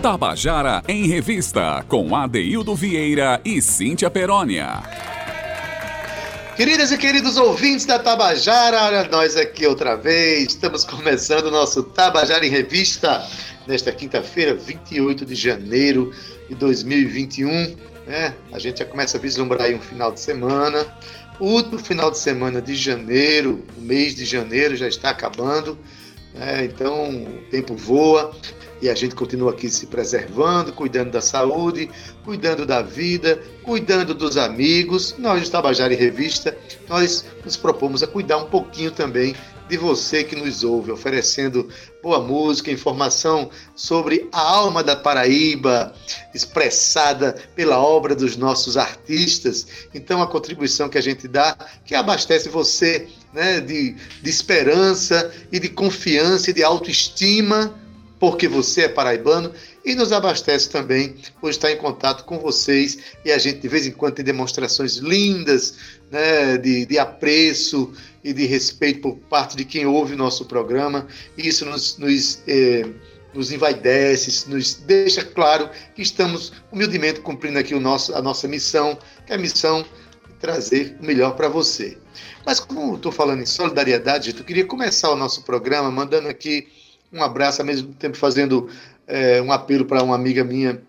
Tabajara em Revista, com Adeildo Vieira e Cíntia Perónia. Queridas e queridos ouvintes da Tabajara, olha nós aqui outra vez. Estamos começando o nosso Tabajara em Revista nesta quinta-feira, 28 de janeiro de 2021. Né? A gente já começa a vislumbrar aí um final de semana. O último final de semana de janeiro, o mês de janeiro já está acabando. Né? Então o tempo voa e a gente continua aqui se preservando, cuidando da saúde, cuidando da vida, cuidando dos amigos. Nós, do Tabajara e Revista, nós nos propomos a cuidar um pouquinho também de você que nos ouve, oferecendo boa música, informação sobre a alma da Paraíba, expressada pela obra dos nossos artistas. Então, a contribuição que a gente dá, que abastece você né, de, de esperança e de confiança e de autoestima porque você é paraibano e nos abastece também por estar em contato com vocês e a gente de vez em quando tem demonstrações lindas né, de, de apreço e de respeito por parte de quem ouve o nosso programa e isso nos, nos, eh, nos envaidece, nos deixa claro que estamos humildemente cumprindo aqui o nosso, a nossa missão, que é a missão de trazer o melhor para você. Mas como estou falando em solidariedade, eu queria começar o nosso programa mandando aqui um abraço, ao mesmo tempo fazendo é, um apelo para uma amiga minha,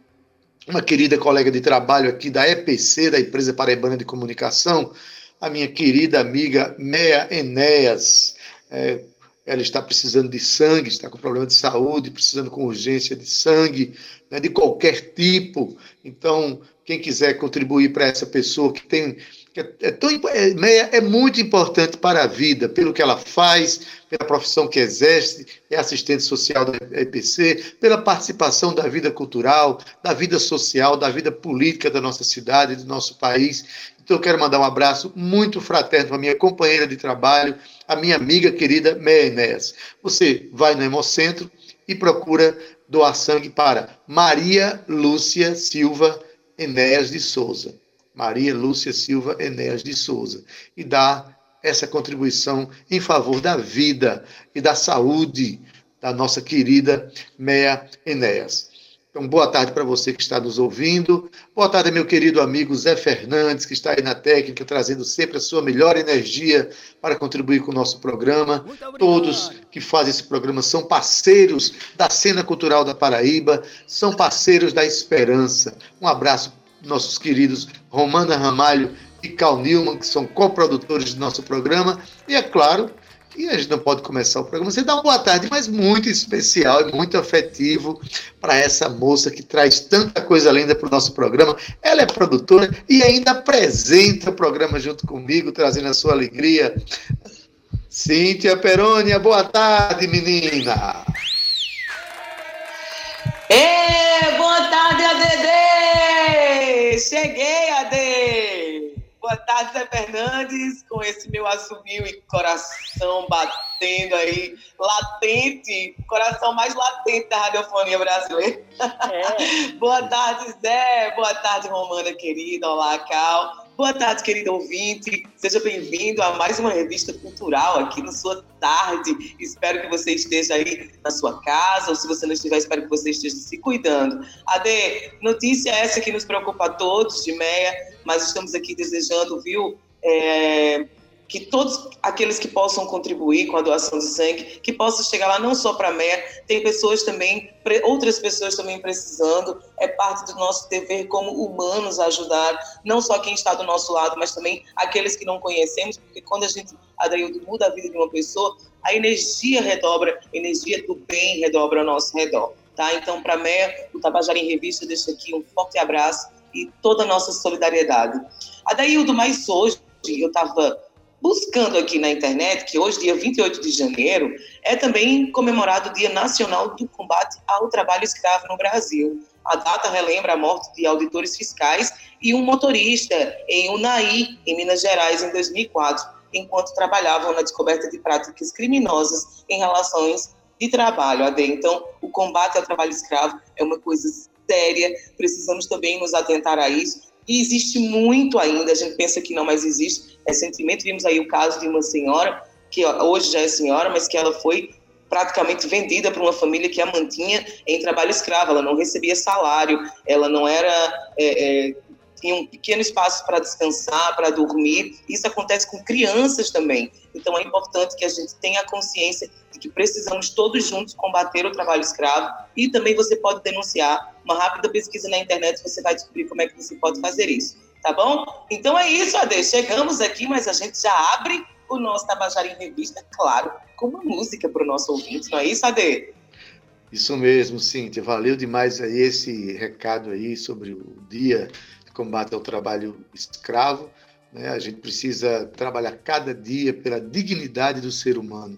uma querida colega de trabalho aqui da EPC, da Empresa Paraibana de Comunicação, a minha querida amiga Mea Enéas. É, ela está precisando de sangue, está com problema de saúde, precisando com urgência de sangue, né, de qualquer tipo. Então, quem quiser contribuir para essa pessoa que tem é, tão, é, é, muito importante para a vida, pelo que ela faz, pela profissão que exerce, é assistente social da EPC, pela participação da vida cultural, da vida social, da vida política da nossa cidade, do nosso país. Então, eu quero mandar um abraço muito fraterno para minha companheira de trabalho, a minha amiga querida Meia Enéas. Você vai no Hemocentro e procura doar sangue para Maria Lúcia Silva Enéas de Souza. Maria Lúcia Silva Enéas de Souza, e dá essa contribuição em favor da vida e da saúde da nossa querida Meia Enéas. Então, boa tarde para você que está nos ouvindo. Boa tarde, meu querido amigo Zé Fernandes, que está aí na técnica, trazendo sempre a sua melhor energia para contribuir com o nosso programa. Todos que fazem esse programa são parceiros da cena cultural da Paraíba, são parceiros da esperança. Um abraço nossos queridos Romana Ramalho e Cal Newman, que são coprodutores do nosso programa. E é claro que a gente não pode começar o programa sem dar uma boa tarde, mas muito especial e muito afetivo para essa moça que traz tanta coisa linda para o nosso programa. Ela é produtora e ainda apresenta o programa junto comigo, trazendo a sua alegria. Cíntia Perônia, boa tarde, menina! Ê, boa tarde, ADD! Cheguei, AD! Boa tarde, Zé Fernandes, com esse meu assumio e coração batendo aí, latente, coração mais latente da radiofonia brasileira. É. boa tarde, Zé, boa tarde, Romana querida, olá, Cal. Boa tarde, querido ouvinte. Seja bem-vindo a mais uma revista cultural aqui na sua tarde. Espero que você esteja aí na sua casa, ou se você não estiver, espero que você esteja se cuidando. Ade, notícia essa que nos preocupa a todos de meia, mas estamos aqui desejando, viu? É que todos aqueles que possam contribuir com a doação de sangue, que possam chegar lá não só para a MER, tem pessoas também, outras pessoas também precisando, é parte do nosso dever como humanos ajudar, não só quem está do nosso lado, mas também aqueles que não conhecemos, porque quando a gente, Adaildo, muda a vida de uma pessoa, a energia redobra, a energia do bem redobra ao nosso redor, tá? Então, para a MER, o Tabajara em Revista deixa aqui um forte abraço e toda a nossa solidariedade. Adaildo, mas hoje eu estava buscando aqui na internet que hoje, dia 28 de janeiro, é também comemorado o Dia Nacional do Combate ao Trabalho Escravo no Brasil. A data relembra a morte de auditores fiscais e um motorista em Unai, em Minas Gerais, em 2004, enquanto trabalhavam na descoberta de práticas criminosas em relações de trabalho. Então, o combate ao trabalho escravo é uma coisa séria, precisamos também nos atentar a isso e existe muito ainda, a gente pensa que não, mas existe. Recentemente vimos aí o caso de uma senhora, que hoje já é senhora, mas que ela foi praticamente vendida para uma família que a mantinha em trabalho escravo. Ela não recebia salário, ela não era é, é, tinha um pequeno espaço para descansar, para dormir. Isso acontece com crianças também. Então é importante que a gente tenha consciência de que precisamos todos juntos combater o trabalho escravo e também você pode denunciar. Uma rápida pesquisa na internet você vai descobrir como é que você pode fazer isso. Tá bom? Então é isso, Ade. Chegamos aqui, mas a gente já abre o nosso Tabajara em Revista, claro, com uma música para o nosso ouvinte, não é isso, Ade? Isso mesmo, Cíntia. Valeu demais aí esse recado aí sobre o dia combate ao trabalho escravo. Né? A gente precisa trabalhar cada dia pela dignidade do ser humano.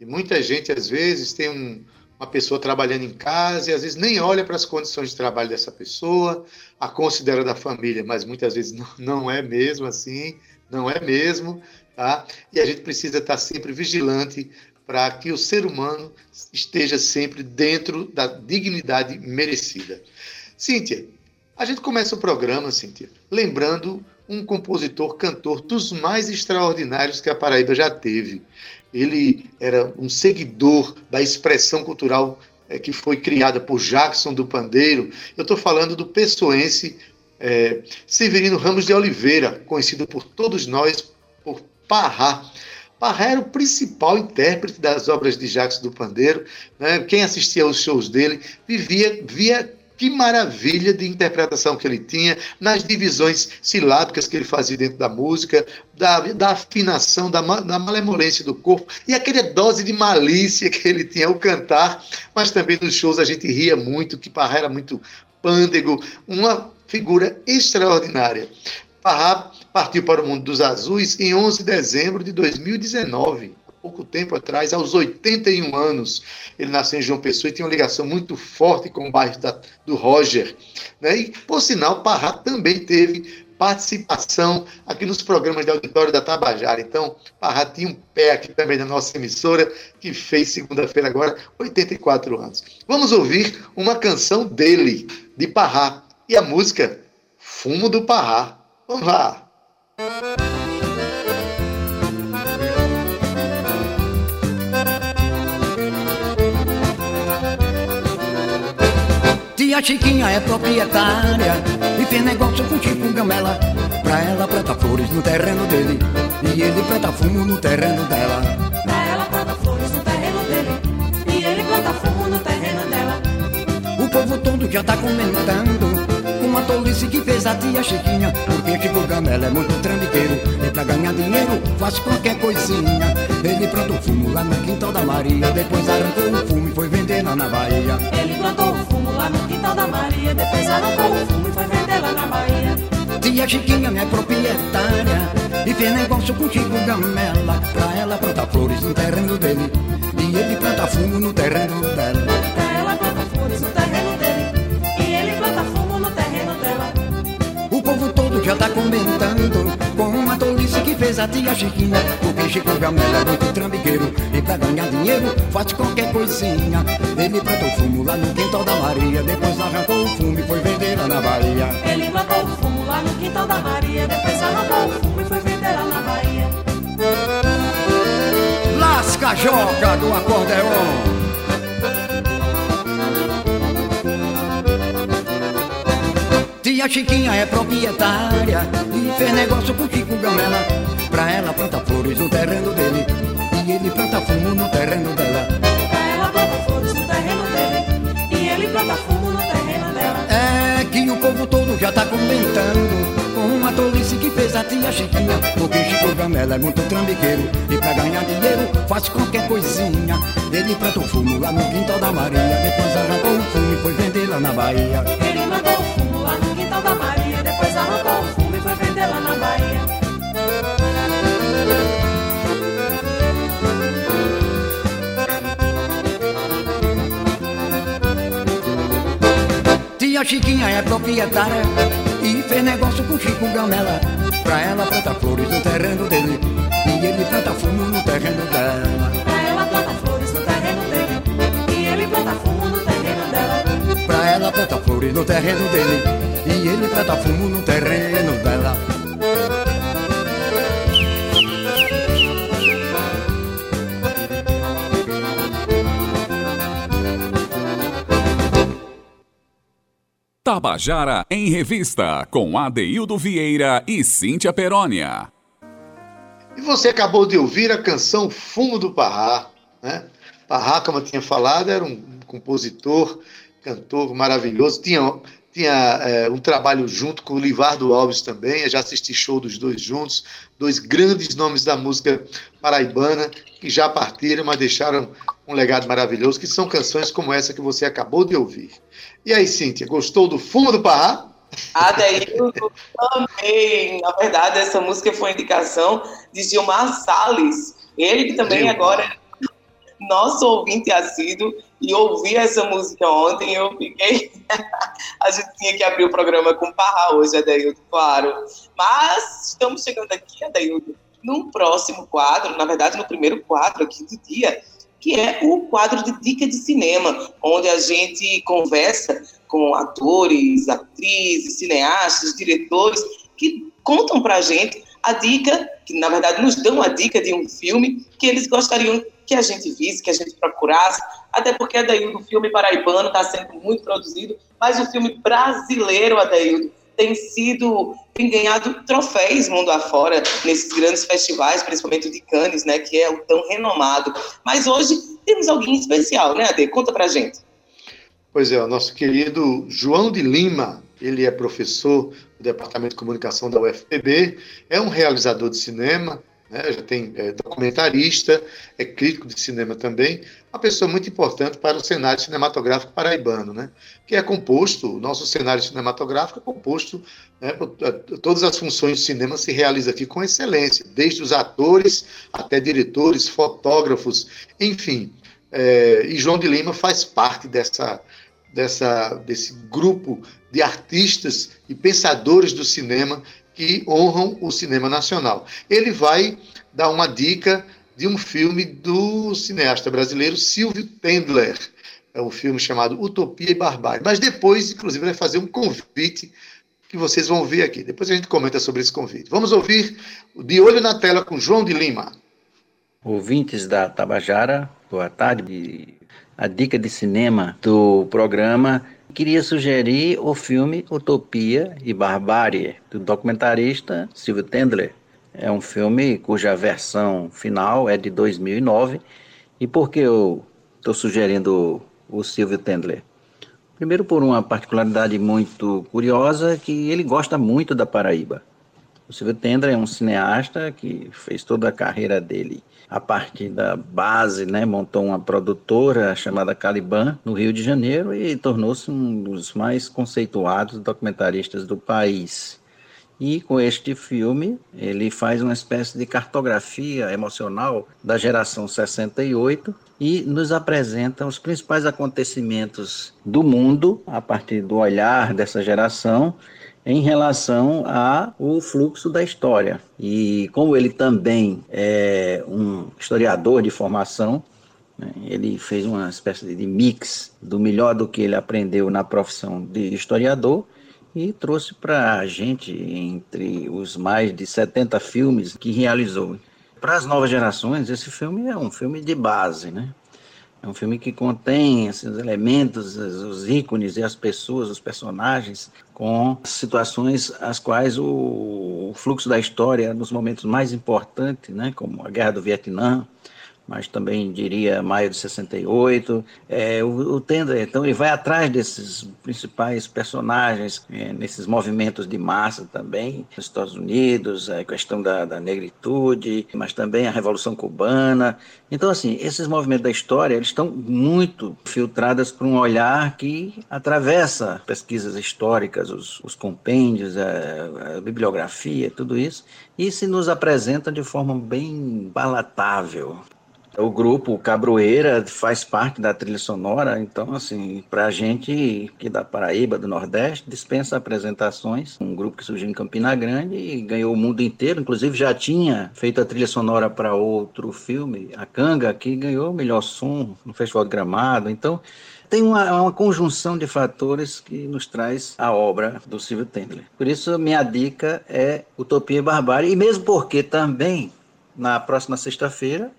E muita gente, às vezes, tem um, uma pessoa trabalhando em casa e às vezes nem olha para as condições de trabalho dessa pessoa, a considera da família, mas muitas vezes não, não é mesmo assim, não é mesmo. Tá? E a gente precisa estar sempre vigilante para que o ser humano esteja sempre dentro da dignidade merecida. Cíntia, a gente começa o programa, Cíntia, lembrando um compositor, cantor dos mais extraordinários que a Paraíba já teve. Ele era um seguidor da expressão cultural é, que foi criada por Jackson do Pandeiro. Eu estou falando do pessoense é, Severino Ramos de Oliveira, conhecido por todos nós por Parrá. Parrá era o principal intérprete das obras de Jacques do Pandeiro. Né? Quem assistia aos shows dele vivia, via que maravilha de interpretação que ele tinha, nas divisões silábicas que ele fazia dentro da música, da, da afinação, da, da malemolência do corpo e aquela dose de malícia que ele tinha ao cantar, mas também nos shows a gente ria muito, que Parrá era muito pândego, uma figura extraordinária. Parrá partiu para o mundo dos azuis em 11 de dezembro de 2019, pouco tempo atrás, aos 81 anos. Ele nasceu em João Pessoa e tinha uma ligação muito forte com o bairro da, do Roger. Né? E, por sinal, Parrá também teve participação aqui nos programas de auditório da Tabajara. Então, Parrá tinha um pé aqui também na nossa emissora, que fez segunda-feira agora 84 anos. Vamos ouvir uma canção dele, de Parrá, e a música Fumo do Parrá. Vamos lá. Tia Chiquinha é proprietária e fez negócio com Chico Gamela. Pra ela planta flores no terreno dele e ele planta fumo no terreno dela. Pra ela planta flores no terreno dele e ele planta fumo no terreno dela. O povo todo já tá comentando uma tolice que fez a tia Chiquinha. Porque Chico Gamela é muito trambiqueiro. E pra ganhar dinheiro faz qualquer coisinha. Ele plantou fumo lá no quintal da Maria. Depois arrancou o fumo e foi vender lá na Bahia. Ele plantou o fumo lá no quintal da Maria. Depois arrancou o fumo e foi vender lá na Bahia. Tia Chiquinha é proprietária E fez negócio com Chico Gamela Pra ela plantar flores no terreno dele. E ele planta fumo no terreno dela. Pra ela planta flores no terreno já tá comentando Com uma tolice que fez a tia Chiquinha. Porque Chico Gamela é muito trambiqueiro E pra ganhar dinheiro faz qualquer coisinha. Ele plantou fumo lá no quintal da Maria Depois arrancou o fumo e foi vender lá na Bahia. Ele plantou o fumo lá no quintal da Maria Depois arrancou o fumo e foi vender lá na Bahia. Lasca joga do acordeon Tia Chiquinha é proprietária e fez negócio com Chico Gamela. Pra ela planta flores no terreno dele e ele planta fumo no terreno dela. Pra ela planta flores no terreno dele E ele planta fumo no terreno dela É que o povo todo já tá comentando com uma tolice que fez a tia Chiquinha. Porque Chico Gamela é muito trambiqueiro e pra ganhar dinheiro faz qualquer coisinha. Ele plantou fumo lá no quintal da Maria, depois arrancou o fumo e foi vender lá na Bahia. Ele mandou o fumo lá no quintal da Maria Depois arrancou o fumo e foi vender lá na Bahia Tia Chiquinha é proprietária e fez negócio com Chico Gamela. Pra ela planta flores no terreno dele e ele planta fumo no terreno dela. Pra ela planta flores no terreno dele E ele planta fumo no terreno dela Pra ela planta flores no terreno dele e ele planta fumo no terreno dela Tabajara em Revista, com Adeildo Vieira e Cíntia Perónia. E você acabou de ouvir a canção Fumo do Parrá. Né? Parrá, como eu tinha falado, era um compositor, cantor maravilhoso. Tinha tinha é, um trabalho junto com o Livardo Alves também. Eu já assisti show dos dois juntos. Dois grandes nomes da música paraibana que já partiram, mas deixaram um legado maravilhoso, que são canções como essa que você acabou de ouvir. E aí, Cíntia, gostou do Fumo do Parrá? Adeildo, amei. Na verdade, essa música foi indicação de Gilmar Salles. Ele que também Gilmar. agora nosso ouvinte assíduo e ouvi essa música ontem eu fiquei... a gente tinha que abrir o programa com Parrá hoje, Adeildo, claro. Mas estamos chegando aqui, Adeildo, num próximo quadro, na verdade, no primeiro quadro aqui do dia, que é o quadro de dica de cinema, onde a gente conversa com atores, atrizes, cineastas, diretores, que contam para a gente a dica, que na verdade nos dão a dica de um filme que eles gostariam que a gente visse, que a gente procurasse, até porque, Adaildo, o filme paraibano está sendo muito produzido, mas o filme brasileiro, Adaildo, tem sido, tem ganhado troféus mundo afora nesses grandes festivais, principalmente o de Cannes, né, que é o tão renomado. Mas hoje temos alguém especial, né, Ade? Conta pra gente. Pois é, o nosso querido João de Lima, ele é professor do Departamento de Comunicação da UFPB, é um realizador de cinema, né, já tem é, documentarista, é crítico de cinema também, uma pessoa muito importante para o cenário cinematográfico paraibano, né, que é composto, o nosso cenário cinematográfico é composto, né, é, todas as funções do cinema se realizam aqui com excelência, desde os atores até diretores, fotógrafos, enfim. É, e João de Lima faz parte dessa, dessa, desse grupo de artistas e pensadores do cinema que honram o cinema nacional. Ele vai dar uma dica de um filme do cineasta brasileiro Silvio Tendler. É um filme chamado Utopia e Barbárie. Mas depois, inclusive, vai fazer um convite que vocês vão ver aqui. Depois a gente comenta sobre esse convite. Vamos ouvir De Olho na Tela com João de Lima. Ouvintes da Tabajara, boa tarde. A dica de cinema do programa queria sugerir o filme Utopia e Barbárie, do documentarista Silvio Tendler. É um filme cuja versão final é de 2009. E por que eu estou sugerindo o Silvio Tendler? Primeiro, por uma particularidade muito curiosa, que ele gosta muito da Paraíba. O Silvio Tendler é um cineasta que fez toda a carreira dele a partir da base, né, montou uma produtora chamada Caliban no Rio de Janeiro e tornou-se um dos mais conceituados documentaristas do país. E com este filme, ele faz uma espécie de cartografia emocional da geração 68 e nos apresenta os principais acontecimentos do mundo a partir do olhar dessa geração em relação ao fluxo da história. E como ele também é um historiador de formação, né, ele fez uma espécie de mix do melhor do que ele aprendeu na profissão de historiador e trouxe para a gente, entre os mais de 70 filmes que realizou. Para as novas gerações, esse filme é um filme de base, né? É um filme que contém esses elementos, os ícones e as pessoas, os personagens, com situações as quais o, fluxo da história, nos momentos mais importantes, né, como a Guerra do Vietnã, mas também diria maio de 68. É, o, o Tender, então, ele vai atrás desses principais personagens, é, nesses movimentos de massa também, nos Estados Unidos, a questão da, da negritude, mas também a Revolução Cubana. Então, assim, esses movimentos da história, eles estão muito filtrados por um olhar que atravessa pesquisas históricas, os, os compêndios, a, a bibliografia, tudo isso, e se nos apresenta de forma bem palatável. O grupo Cabroeira faz parte da trilha sonora, então, assim, para a gente que é da Paraíba, do Nordeste, dispensa apresentações. Um grupo que surgiu em Campina Grande e ganhou o mundo inteiro, inclusive já tinha feito a trilha sonora para outro filme, A Canga, que ganhou o melhor som no Festival de Gramado. Então, tem uma, uma, conjunção de fatores que nos traz a obra do Silvio Tendler. Por isso, minha dica é Utopia e Barbárie, e mesmo porque também, na próxima sexta-feira,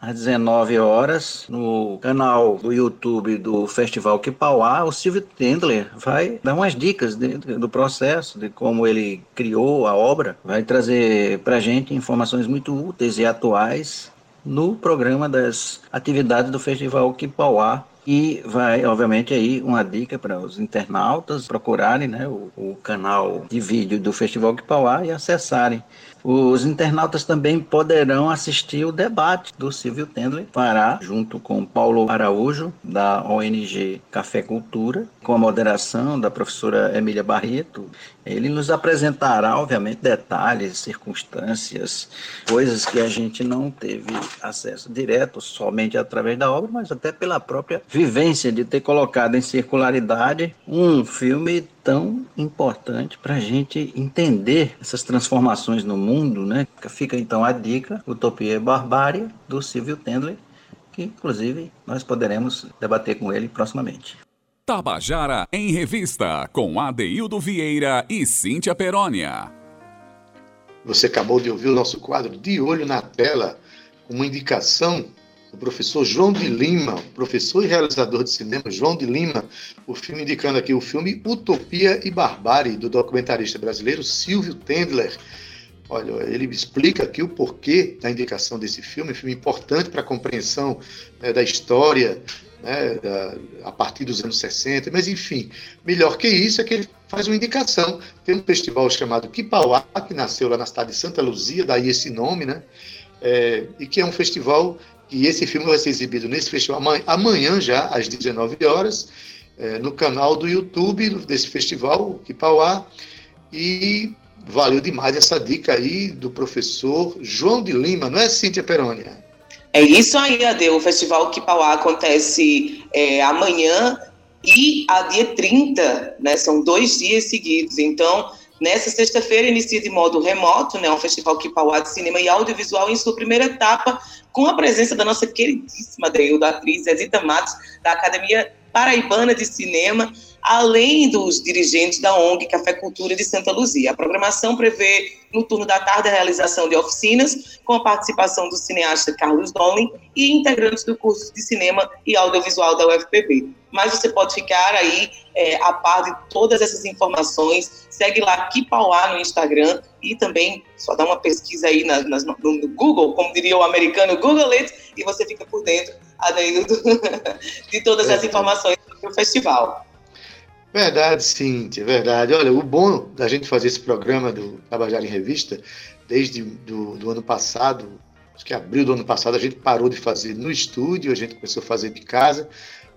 às 19 horas, no canal do YouTube do Festival Kipauá, o Silvio Tendler vai dar umas dicas de, do processo, de como ele criou a obra, vai trazer para gente informações muito úteis e atuais no programa das atividades do Festival Kipauá. E vai, obviamente, aí uma dica para os internautas procurarem né, o, o, canal de vídeo do Festival Kipauá e acessarem os internautas também poderão assistir o debate do Silvio Tendler Pará, junto com Paulo Araújo, da ONG Café Cultura, com a moderação da professora Emília Barreto. Ele nos apresentará, obviamente, detalhes, circunstâncias, coisas que a gente não teve acesso direto somente através da obra, mas até pela própria vivência de ter colocado em circularidade um filme tão importante para a gente entender essas transformações no mundo, né? Fica então a dica, Utopia e Barbárie, do Silvio Tendler, que inclusive nós poderemos debater com ele proximamente. Tabajara em Revista, com Adeildo Vieira e Cíntia Perónia. Você acabou de ouvir o nosso quadro De Olho na Tela, uma indicação o professor João de Lima, professor e realizador de cinema João de Lima, o filme indicando aqui o filme Utopia e Barbárie, do documentarista brasileiro Silvio Tendler. Olha, ele explica aqui o porquê da indicação desse filme, um filme importante para a compreensão né, da história né, da, a partir dos anos 60, mas enfim, melhor que isso é que ele faz uma indicação. Tem um festival chamado Kipauá, que nasceu lá na cidade de Santa Luzia, daí esse nome, né? É, e que é um festival e esse filme vai ser exibido nesse festival amanhã já, às 19 horas, é, no canal do YouTube desse festival, Kipauá. E valeu demais essa dica aí do professor João de Lima, não é, Cíntia Perônia? É isso aí, Ade. O Festival Kipauá acontece é, amanhã e a dia 30, né? São dois dias seguidos. Então, Nessa sexta-feira inicia de modo remoto, né, um festival Kipauá de cinema e audiovisual em sua primeira etapa, com a presença da nossa queridíssima da atriz Edita Matos, da Academia Paraibana de Cinema, além dos dirigentes da ONG Café Cultura de Santa Luzia. A programação prevê, no turno da tarde, a realização de oficinas, com a participação do cineasta Carlos Donlin e integrantes do curso de cinema e audiovisual da UFPB. Mas você pode ficar aí é, a par de todas essas informações. Segue lá Kipauá no Instagram e também só dá uma pesquisa aí na, na, no, no, Google, como diria o americano, Google it, e você fica por dentro, de todas as informações do festival. Verdade, Cintia, verdade. Olha, o bom da gente fazer esse programa do Tabajara em Revista, desde do, do ano passado, acho que abril do ano passado, a gente parou de fazer no estúdio, a gente começou a fazer de casa,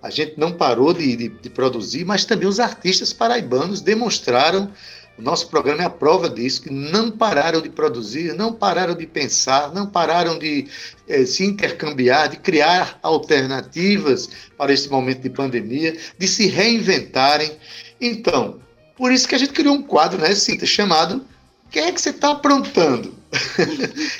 a gente não parou de, de, de produzir, mas também os artistas paraibanos demonstraram o nosso programa é a prova disso, que não pararam de produzir, não pararam de pensar, não pararam de eh, se intercambiar, de criar alternativas para esse momento de pandemia, de se reinventarem. Então, por isso que a gente criou um quadro, né, Cinta, chamado Quem é que você está aprontando?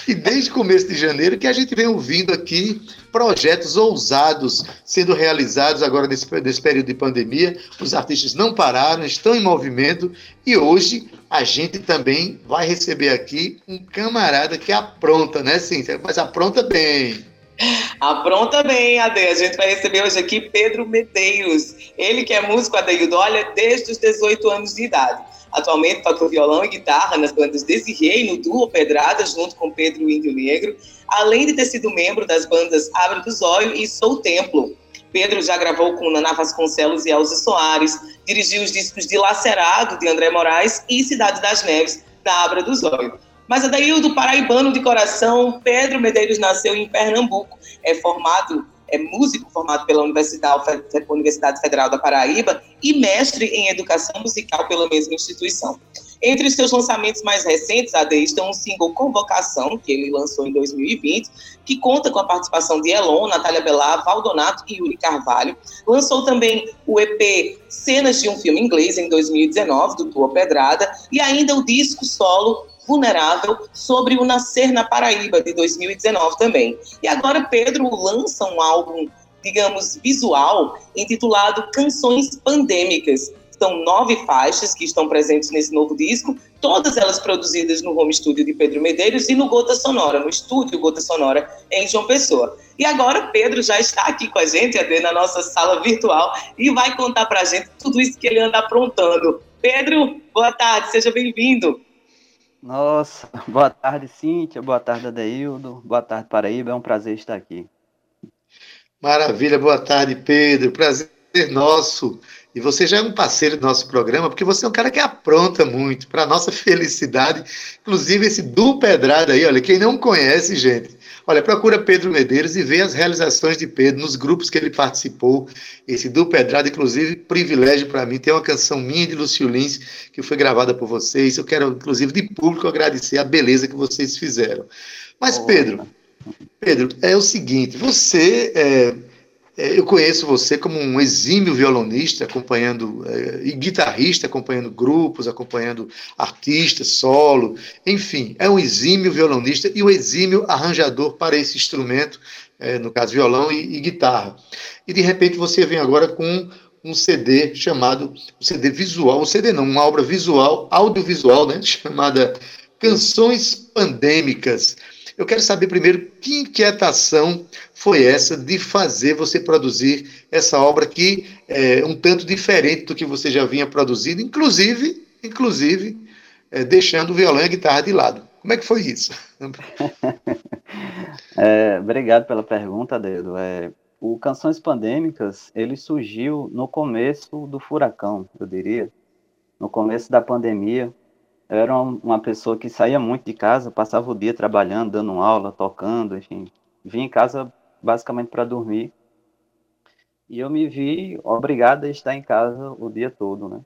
E desde o começo de janeiro que a gente vem ouvindo aqui projetos ousados sendo realizados agora nesse, nesse período de pandemia. Os artistas não pararam, estão em movimento e hoje a gente também vai receber aqui um camarada que apronta, né, Cíntia? Mas apronta bem. Apronta bem, Ade. A gente vai receber hoje aqui Pedro Medeiros. Ele que é músico, Adeildo, olha, desde os 18 anos de idade. Atualmente toca violão e guitarra nas bandas Desirrei e no duo Pedrada, junto com Pedro Índio Negro, além de ter sido membro das bandas Abre do Zóio e Sou Templo. Pedro já gravou com Naná Vasconcelos e Elza Soares, dirigiu os discos de Lacerado, de André Moraes, e Cidade das Neves, da Abra do Zóio. Mas Adaildo, paraibano de coração, Pedro Medeiros nasceu em Pernambuco, é formado é músico formado pela Universidade, Federal da Paraíba e mestre em educação musical pela mesma instituição. Entre os seus lançamentos mais recentes, AD, estão o single Convocação, que ele lançou em 2020, que conta com a participação de Elon, Natália Bellar, Valdonato e Yuri Carvalho. Lançou também o EP Cenas de um Filme Inglês, em 2019, do Tua Pedrada, e ainda o disco solo vulnerável sobre o Nascer na Paraíba, de 2019 também. E agora Pedro lança um álbum, digamos, visual, intitulado Canções Pandêmicas. São nove faixas que estão presentes nesse novo disco, todas elas produzidas no home studio de Pedro Medeiros e no Gota Sonora, no estúdio Gota Sonora, em João Pessoa. E agora Pedro já está aqui com a gente, Adê, na nossa sala virtual, e vai contar para a gente tudo isso que ele anda aprontando. Pedro, boa tarde, seja bem-vindo. Nossa, boa tarde, Cíntia, boa tarde, Adeildo, boa tarde, Paraíba, é um prazer estar aqui. Maravilha, boa tarde, Pedro. Prazer nosso. E você já é um parceiro do nosso programa, porque você é um cara que apronta muito, para nossa felicidade. Inclusive, esse Du Pedrada aí, olha, quem não conhece, gente, olha, procura Pedro Medeiros e vê as realizações de Pedro nos grupos que ele participou. Esse Du Pedrada, inclusive, privilégio para mim. Tem uma canção minha de Lúcio Lins, que foi gravada por vocês. Eu quero, inclusive, de público agradecer a beleza que vocês fizeram. Mas, Pedro. Pedro, é o seguinte, você, é, é, eu conheço você como um exímio violonista, acompanhando, é, e guitarrista, acompanhando grupos, acompanhando artistas, solo, enfim, é um exímio violonista e um exímio arranjador para esse instrumento, é, no caso violão e, e guitarra. E de repente você vem agora com um CD chamado, um CD visual, um CD não, uma obra visual, audiovisual, né, chamada Canções Pandêmicas. Eu quero saber primeiro que inquietação foi essa de fazer você produzir essa obra que é um tanto diferente do que você já vinha produzindo, inclusive, inclusive é, deixando o violão e a guitarra de lado. Como é que foi isso? é, obrigado pela pergunta, Dedo. É, o Canções Pandêmicas, ele surgiu no começo do furacão, eu diria, no começo da pandemia, eu era uma pessoa que saía muito de casa, passava o dia trabalhando, dando aula, tocando, enfim. Vinha em casa basicamente para dormir. E eu me vi obrigado a estar em casa o dia todo, né?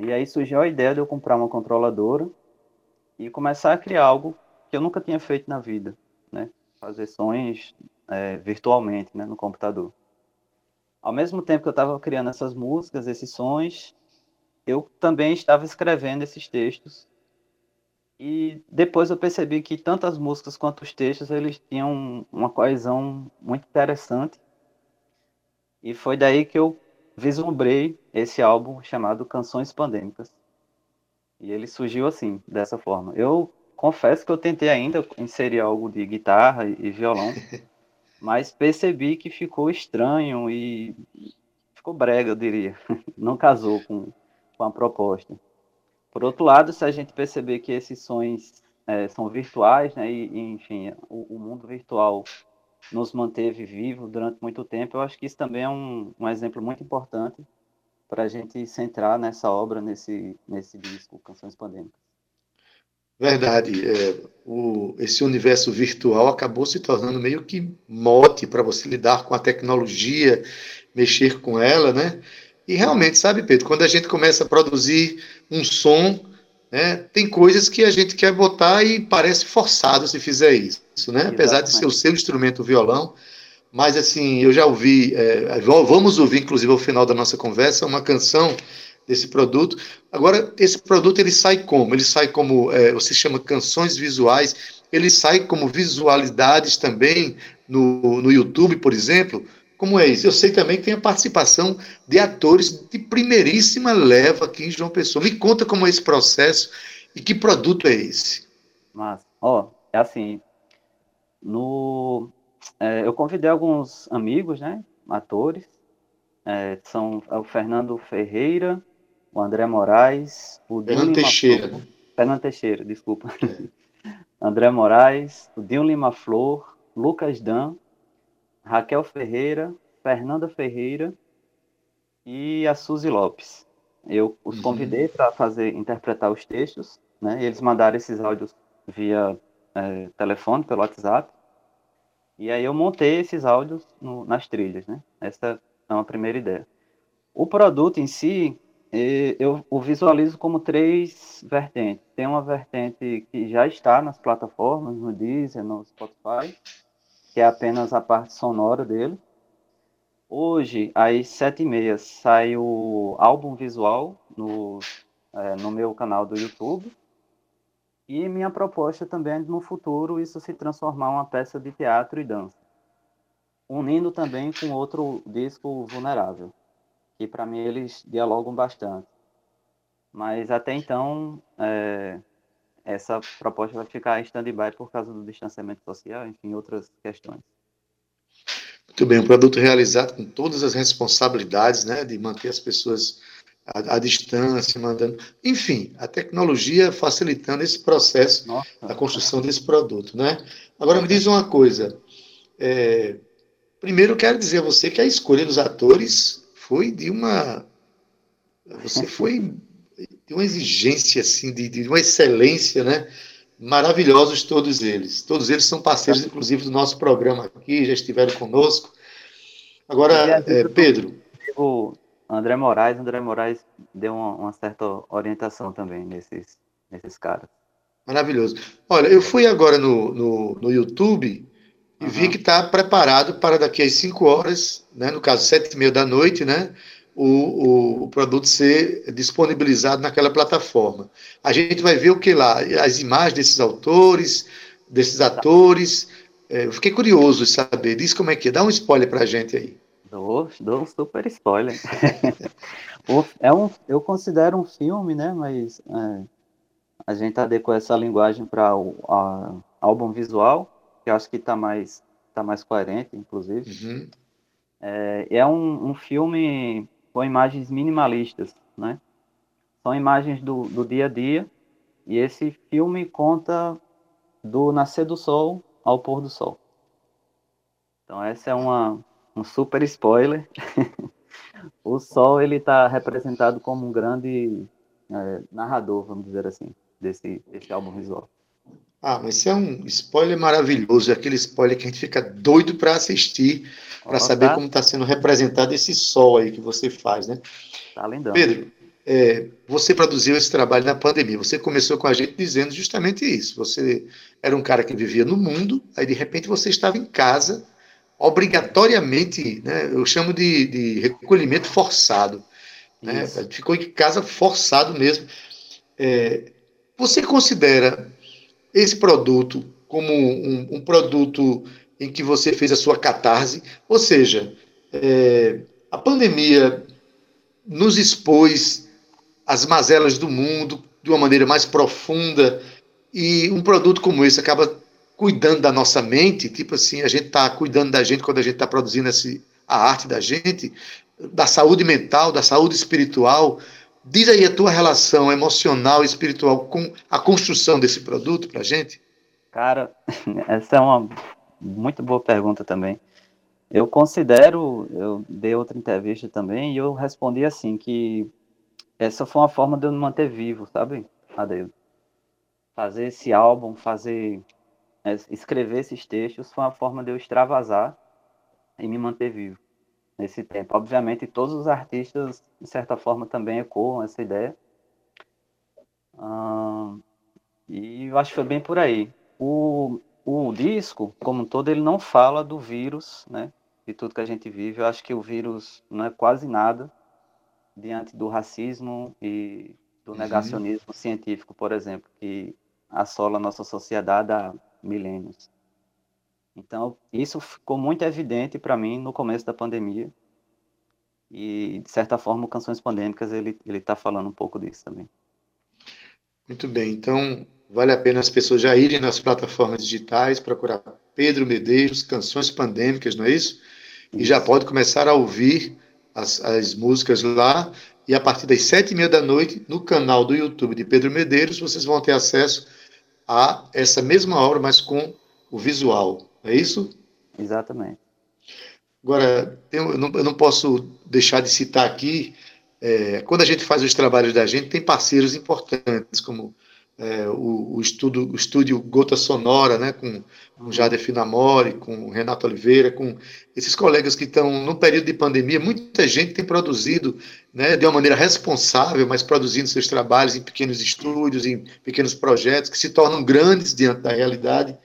E aí surgiu a ideia de eu comprar uma controladora e começar a criar algo que eu nunca tinha feito na vida, né? Fazer sons é, virtualmente, né, no computador. Ao mesmo tempo que eu estava criando essas músicas, esses sons, eu também estava escrevendo esses textos. E depois eu percebi que tanto as músicas quanto os textos eles tinham uma coesão muito interessante. E foi daí que eu vislumbrei esse álbum chamado Canções Pandêmicas. E ele surgiu assim, dessa forma. Eu confesso que eu tentei ainda inserir algo de guitarra e violão, mas percebi que ficou estranho e ficou brega, eu diria. Não casou com, com a proposta. Por outro lado, se a gente perceber que esses sons é, são virtuais, né, e, e enfim, o, o, mundo virtual nos manteve vivo durante muito tempo, eu acho que isso também é um, um exemplo muito importante para a gente centrar nessa obra, nesse, nesse disco, Canções Pandêmicas. Verdade. É, o, esse universo virtual acabou se tornando meio que mote para você lidar com a tecnologia, mexer com ela, né? E realmente, sabe, Pedro, quando a gente começa a produzir um som, né, tem coisas que a gente quer botar e parece forçado se fizer isso, né? Apesar de ser o seu instrumento o violão, mas assim, eu já ouvi, é, vamos ouvir inclusive ao final da nossa conversa uma canção desse produto. Agora, esse produto ele sai como? Ele sai como, é, você chama canções visuais, ele sai como visualidades também no, no YouTube, por exemplo, como é isso? Eu sei também que tem a participação de atores de primeiríssima leva aqui em João Pessoa. Me conta como é esse processo e que produto é esse. Mas, ó, é assim, no, é, eu convidei alguns amigos, né, atores, é, são é o Fernando Ferreira, o André Moraes, o Fernando Teixeira. Flor, Fernando Teixeira, desculpa. André Moraes, o Dinho Lima Flor, Lucas Dan, Raquel Ferreira, Fernanda Ferreira e a Suzy Lopes. Eu os uhum. convidei para fazer interpretar os textos, né? E eles mandaram esses áudios via é, telefone, pelo WhatsApp. E aí eu montei esses áudios no, nas trilhas, né? Essa é uma primeira ideia. O produto em si, eu o visualizo como três vertentes. Tem uma vertente que já está nas plataformas, no Deezer, no Spotify, que é apenas a parte sonora dele. Hoje, às sete e meia, sai o álbum visual no, é, no meu canal do YouTube. E minha proposta também é no futuro isso se transformar uma peça de teatro e dança. Unindo também com outro disco vulnerável. que para mim eles dialogam bastante. Mas até então, é, essa proposta vai ficar em stand-by por causa do distanciamento social, enfim, outras questões. Muito bem, um produto realizado com todas as responsabilidades, né, de manter as pessoas à, à distância, mandando, enfim, a tecnologia facilitando esse processo Nossa. da construção desse produto, né? Agora me diz uma coisa, é, primeiro quero dizer a você que a escolha dos atores foi de uma, você foi de uma exigência assim, de, de uma excelência, né? Maravilhosos todos eles. Todos eles são parceiros, inclusive, do nosso programa aqui, já estiveram conosco. Agora, é, Pedro. O André Moraes, André Moraes deu uma, uma certa orientação também nesses, nesses caras. Maravilhoso. Olha, eu fui agora no, no, no YouTube e Uhum. vi que está preparado para daqui às 5 horas, né, no caso, sete e meia da noite, né, o, o, produto ser disponibilizado naquela plataforma. A gente vai ver o que lá? As imagens desses autores, desses atores. É, eu fiquei curioso de saber. Diz como é que é. Dá um spoiler para a gente aí. Dou, dou um super spoiler. É um, eu considero um filme, né? Mas é, a gente adequou essa linguagem para o a- álbum visual, que eu acho que está mais, tá mais coerente, inclusive. Uhum. É, é um, um filme com imagens minimalistas, né? São imagens do, do dia a dia, e esse filme conta do nascer do sol ao pôr do sol. Então essa é uma, um super spoiler. o sol ele está representado como um grande é, narrador, vamos dizer assim, desse, desse álbum visual. Ah, mas isso é um spoiler maravilhoso, é aquele spoiler que a gente fica doido para assistir, para saber tá, como está sendo representado esse sol aí que você faz, né? tá lindão. Pedro, é, você produziu esse trabalho na pandemia. Você começou com a gente dizendo justamente isso. Você era um cara que vivia no mundo, aí de repente você estava em casa, obrigatoriamente, né? Eu chamo de, de recolhimento forçado. Né? Ficou em casa forçado mesmo. É, você considera esse produto como um, um produto em que você fez a sua catarse? Ou seja, é, a pandemia nos expôs às mazelas do mundo de uma maneira mais profunda e um produto como esse acaba cuidando da nossa mente, tipo assim, a gente está cuidando da gente quando a gente está produzindo esse, a arte da gente, da saúde mental, da saúde espiritual. Diz aí a tua relação emocional e espiritual com a construção desse produto para a gente. Cara, essa é uma muito boa pergunta também. Eu considero, eu dei outra entrevista também e eu respondi assim que essa foi uma forma de eu me manter vivo, sabe, Adeus? Fazer esse álbum, fazer, escrever esses textos foi uma forma de eu extravasar e me manter vivo nesse tempo. Obviamente, todos os artistas, de certa forma, também ecoam essa ideia. Ah, e eu acho que foi bem por aí. O, o disco, como um todo, ele não fala do vírus, né? De tudo que a gente vive. Eu acho que o vírus não é quase nada diante do racismo e do Uhum. negacionismo científico, por exemplo, que assola a nossa sociedade há milênios. Então, isso ficou muito evidente para mim no começo da pandemia. E, de certa forma, Canções Pandêmicas, ele ele está falando um pouco disso também. Muito bem, então vale a pena as pessoas já irem nas plataformas digitais, procurar Pedro Medeiros, Canções Pandêmicas, não é isso? E já pode começar a ouvir as, as músicas lá. E a partir das sete e meia da noite, no canal do YouTube de Pedro Medeiros, vocês vão ter acesso a essa mesma obra, mas com o visual. É isso? Exatamente. Agora, eu não, eu não posso deixar de citar aqui, é, quando a gente faz os trabalhos da gente, tem parceiros importantes, como é, o, o, estudo, o estúdio Gota Sonora, né, com o Jader Finamori, com o Renato Oliveira, com esses colegas que estão no período de pandemia, muita gente tem produzido né, de uma maneira responsável, mas produzindo seus trabalhos em pequenos estúdios, em pequenos projetos, que se tornam grandes diante da realidade.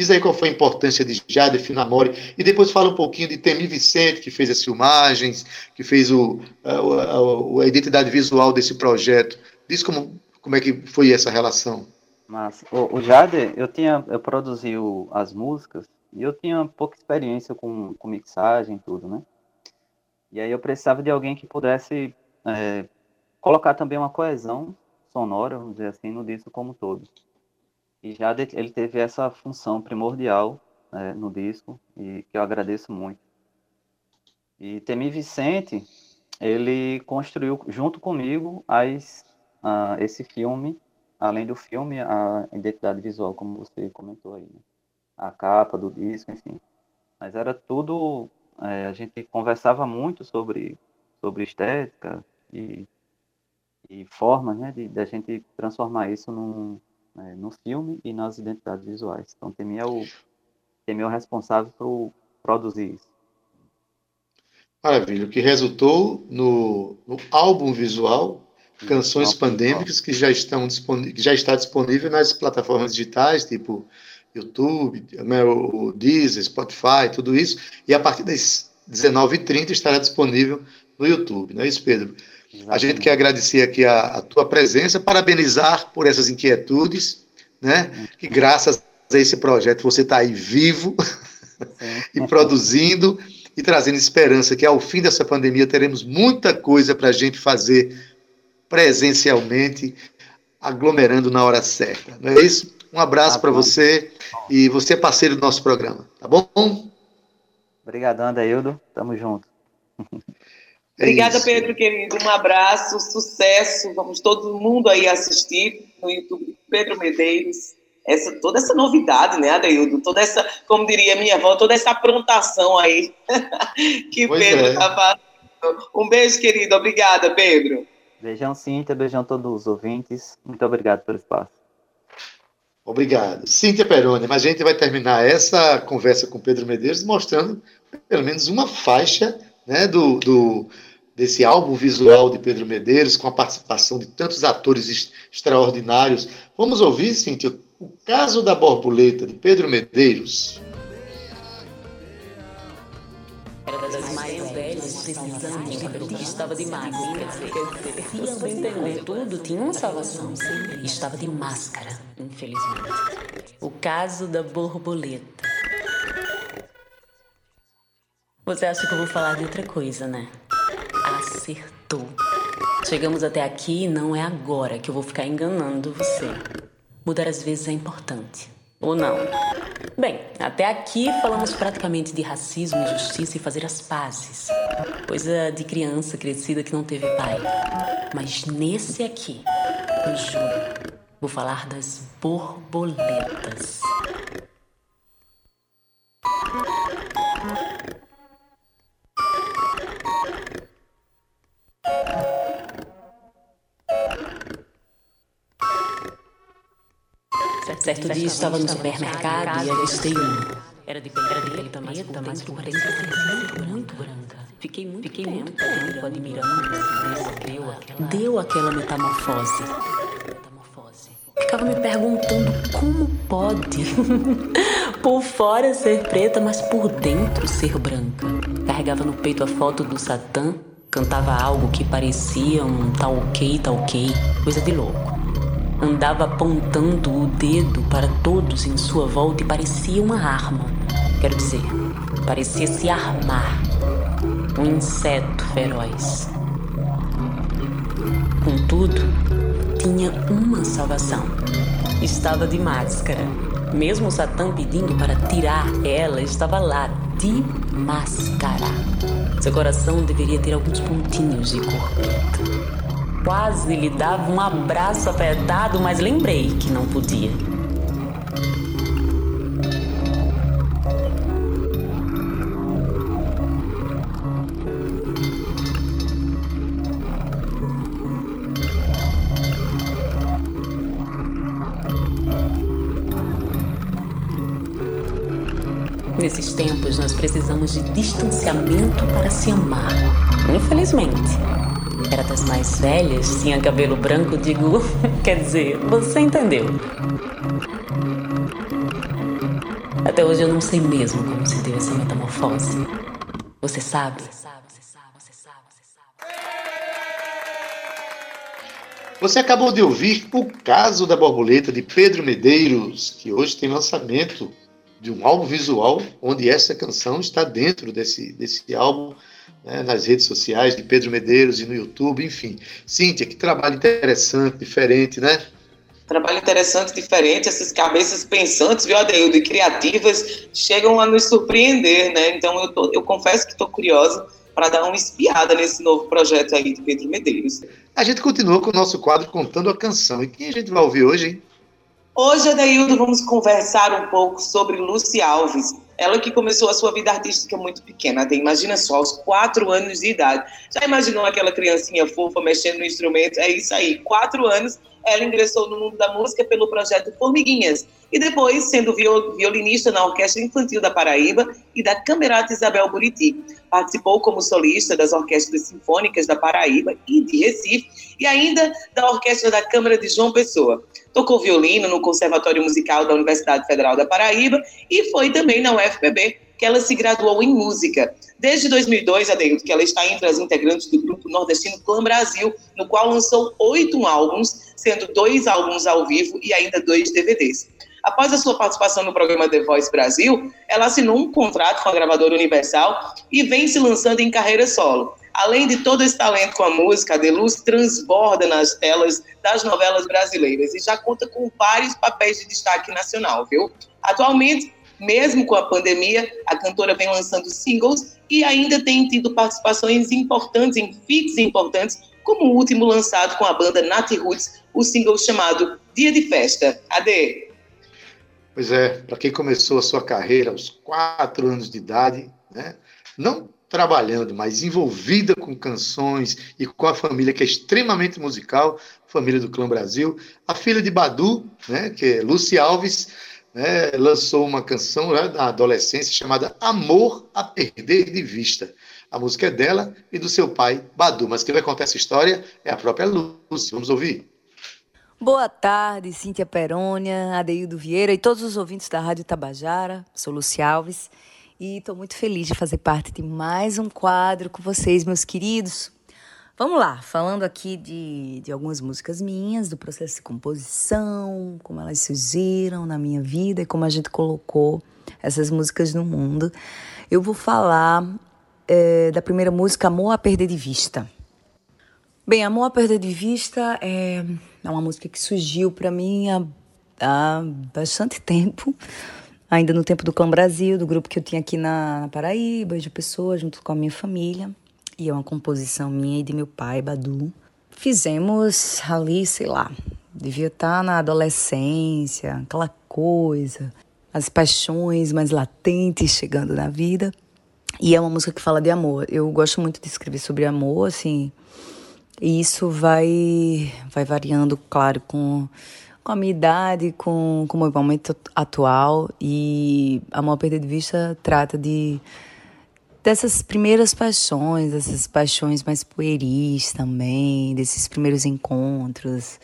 Diz aí qual foi a importância de Jader Finamori, e depois fala um pouquinho de Temi Vicente, que fez as filmagens, que fez o, a, a, a identidade visual desse projeto. Diz como, como é que foi essa relação. Mas o, o Jader, eu tinha, eu produzi o- as músicas e eu tinha pouca experiência com, com mixagem e tudo, né? E aí eu precisava de alguém que pudesse é, colocar também uma coesão sonora, vamos dizer assim, no disco como todo. E já ele teve essa função primordial né, no disco, e que eu agradeço muito. E Temi Vicente, ele construiu junto comigo as, uh, esse filme, além do filme, a identidade visual, como você comentou aí. Né? A capa do disco, enfim. Mas era tudo. É, a gente conversava muito sobre, sobre estética e, e formas né, de, de a gente transformar isso num, é, no filme e nas identidades visuais. Então, Temi é o, Temi é o responsável por produzir isso. Maravilha, o que resultou no, no álbum visual Canções Pandêmicas, que já, estão que já está disponível nas plataformas digitais, tipo YouTube, né, o Deezer, Spotify, tudo isso, e a partir das 19h30 estará disponível no YouTube, não é isso, Pedro? Exatamente. A gente quer agradecer aqui a, a, tua presença, parabenizar por essas inquietudes, né? Que graças a esse projeto você está aí vivo e produzindo e trazendo esperança que ao fim dessa pandemia teremos muita coisa para a gente fazer presencialmente, aglomerando na hora certa. Não é isso? Um abraço tá para você e você é parceiro do nosso programa, tá bom? Obrigadão, Adaildo. Tamo junto. É Obrigada, isso. Pedro, querido. Um abraço, sucesso. Vamos todo mundo aí assistir no YouTube Pedro Medeiros. Essa, toda essa novidade, né, Adeildo? Toda essa, como diria minha avó, toda essa aprontação aí que pois Pedro está é. fazendo. Um beijo, querido. Obrigada, Pedro. Beijão, Cíntia. Beijão a todos os ouvintes. Muito obrigado pelo espaço. Obrigado. Cíntia Peroni, mas a gente vai terminar essa conversa com Pedro Medeiros mostrando pelo menos uma faixa né, do, do, desse álbum visual de Pedro Medeiros, com a participação de tantos atores extraordinários. Vamos ouvir, Cíntia, o caso da borboleta de Pedro Medeiros. Era das mais velhas, precisando de estava de máscara. Precisando entender tudo, tinha uma salvação. Estava de máscara, infelizmente. O caso da borboleta. Você acha que eu vou falar de outra coisa, né? Acertou. Chegamos até aqui e não é agora que eu vou ficar enganando você. Mudar às vezes é importante. Ou não? Bem, até aqui falamos praticamente de racismo, injustiça e fazer as pazes. Coisa de criança crescida que não teve pai. Mas nesse aqui, eu juro, vou falar das borboletas. Certo dia estava no supermercado e avistei um. Era de pele preta, mas por dentro ser muito branca. Fiquei muito, Fiquei muito tempo admirando deu aquela, deu aquela metamorfose. Ficava me perguntando como pode por fora ser preta, mas por dentro ser branca. Carregava no peito a foto do Satã, cantava algo que parecia um tal ok, tal ok, coisa de louco andava apontando o dedo para todos em sua volta e parecia uma arma. Quero dizer, parecia se armar. Um inseto feroz. Contudo, tinha uma salvação. Estava de máscara. Mesmo o Satã pedindo para tirar ela, estava lá, de máscara. Seu coração deveria ter alguns pontinhos de cor preta. Quase lhe dava um abraço apertado, mas lembrei que não podia. Nesses tempos, nós precisamos de distanciamento para se amar. Infelizmente. Era das mais velhas, tinha cabelo branco, digo, quer dizer, você entendeu. Até hoje eu não sei mesmo como se deu essa metamorfose. Você sabe? Você acabou de ouvir O Caso da Borboleta de Pedro Medeiros, que hoje tem lançamento de um álbum visual onde essa canção está dentro desse, desse álbum né, nas redes sociais de Pedro Medeiros e no YouTube, enfim. Cíntia, que trabalho interessante, diferente, né? Trabalho interessante, diferente, essas cabeças pensantes, viu, Adeildo, e criativas, chegam a nos surpreender, né? Então, eu, tô, eu confesso que estou curiosa para dar uma espiada nesse novo projeto aí de Pedro Medeiros. A gente continua com o nosso quadro Contando a Canção. E quem a gente vai ouvir hoje, hein? Hoje, Adeildo, vamos conversar um pouco sobre Lucy Alves. Ela que começou a sua vida artística muito pequena, até imagina só, aos quatro anos de idade. Já imaginou aquela criancinha fofa mexendo no instrumento? É isso aí, quatro anos ela ingressou no mundo da música pelo projeto Formiguinhas e depois sendo violinista na Orquestra Infantil da Paraíba e da Camerata Isabel Buriti. Participou como solista das Orquestras Sinfônicas da Paraíba e de Recife e ainda da Orquestra da Câmara de João Pessoa. Tocou violino no Conservatório Musical da Universidade Federal da Paraíba e foi também na UFPB que ela se graduou em música. Desde 2002, Adeildo, que ela está entre as integrantes do grupo nordestino Clã Brasil, no qual lançou oito álbuns, sendo dois álbuns ao vivo e ainda dois DVDs. Após a sua participação no programa The Voice Brasil, ela assinou um contrato com a gravadora Universal e vem se lançando em carreira solo. Além de todo esse talento com a música, a Deluz transborda nas telas das novelas brasileiras e já conta com vários papéis de destaque nacional, viu? Atualmente, mesmo com a pandemia, a cantora vem lançando singles e ainda tem tido participações importantes em feats importantes, como o último lançado com a banda Nat Roots, o single chamado Dia de Festa. Ade. Pois é, para quem começou a sua carreira aos quatro anos de idade, né? não trabalhando, mas envolvida com canções e com a família que é extremamente musical, família do Clã Brasil, a filha de Badu, né, que é Lucy Alves, né, lançou uma canção né, na adolescência chamada Amor a Perder de Vista. A música é dela e do seu pai, Badu. Mas quem vai contar essa história é a própria Lúcia. Vamos ouvir. Boa tarde, Cíntia Perônia, Adeildo Vieira e todos os ouvintes da Rádio Tabajara. Sou Lúcia Alves e estou muito feliz de fazer parte de mais um quadro com vocês, meus queridos. Vamos lá, falando aqui de, de algumas músicas minhas, do processo de composição, como elas surgiram na minha vida e como a gente colocou essas músicas no mundo. Eu vou falar é, da primeira música, Amor a Perder de Vista. Bem, Amor a Perder de Vista é, é uma música que surgiu para mim há, há bastante tempo, ainda no tempo do Clã Brasil, do grupo que eu tinha aqui na, na Paraíba, de pessoas, junto com a minha família e é uma composição minha e de meu pai, Badu. Fizemos ali, sei lá, devia estar na adolescência, aquela coisa, as paixões mais latentes chegando na vida. E é uma música que fala de amor. Eu gosto muito de escrever sobre amor, assim, e isso vai, vai variando, claro, com, com a minha idade, com, com o meu momento atual. E Amor Perder de Vista trata de dessas primeiras paixões, dessas paixões mais pueris também, desses primeiros encontros,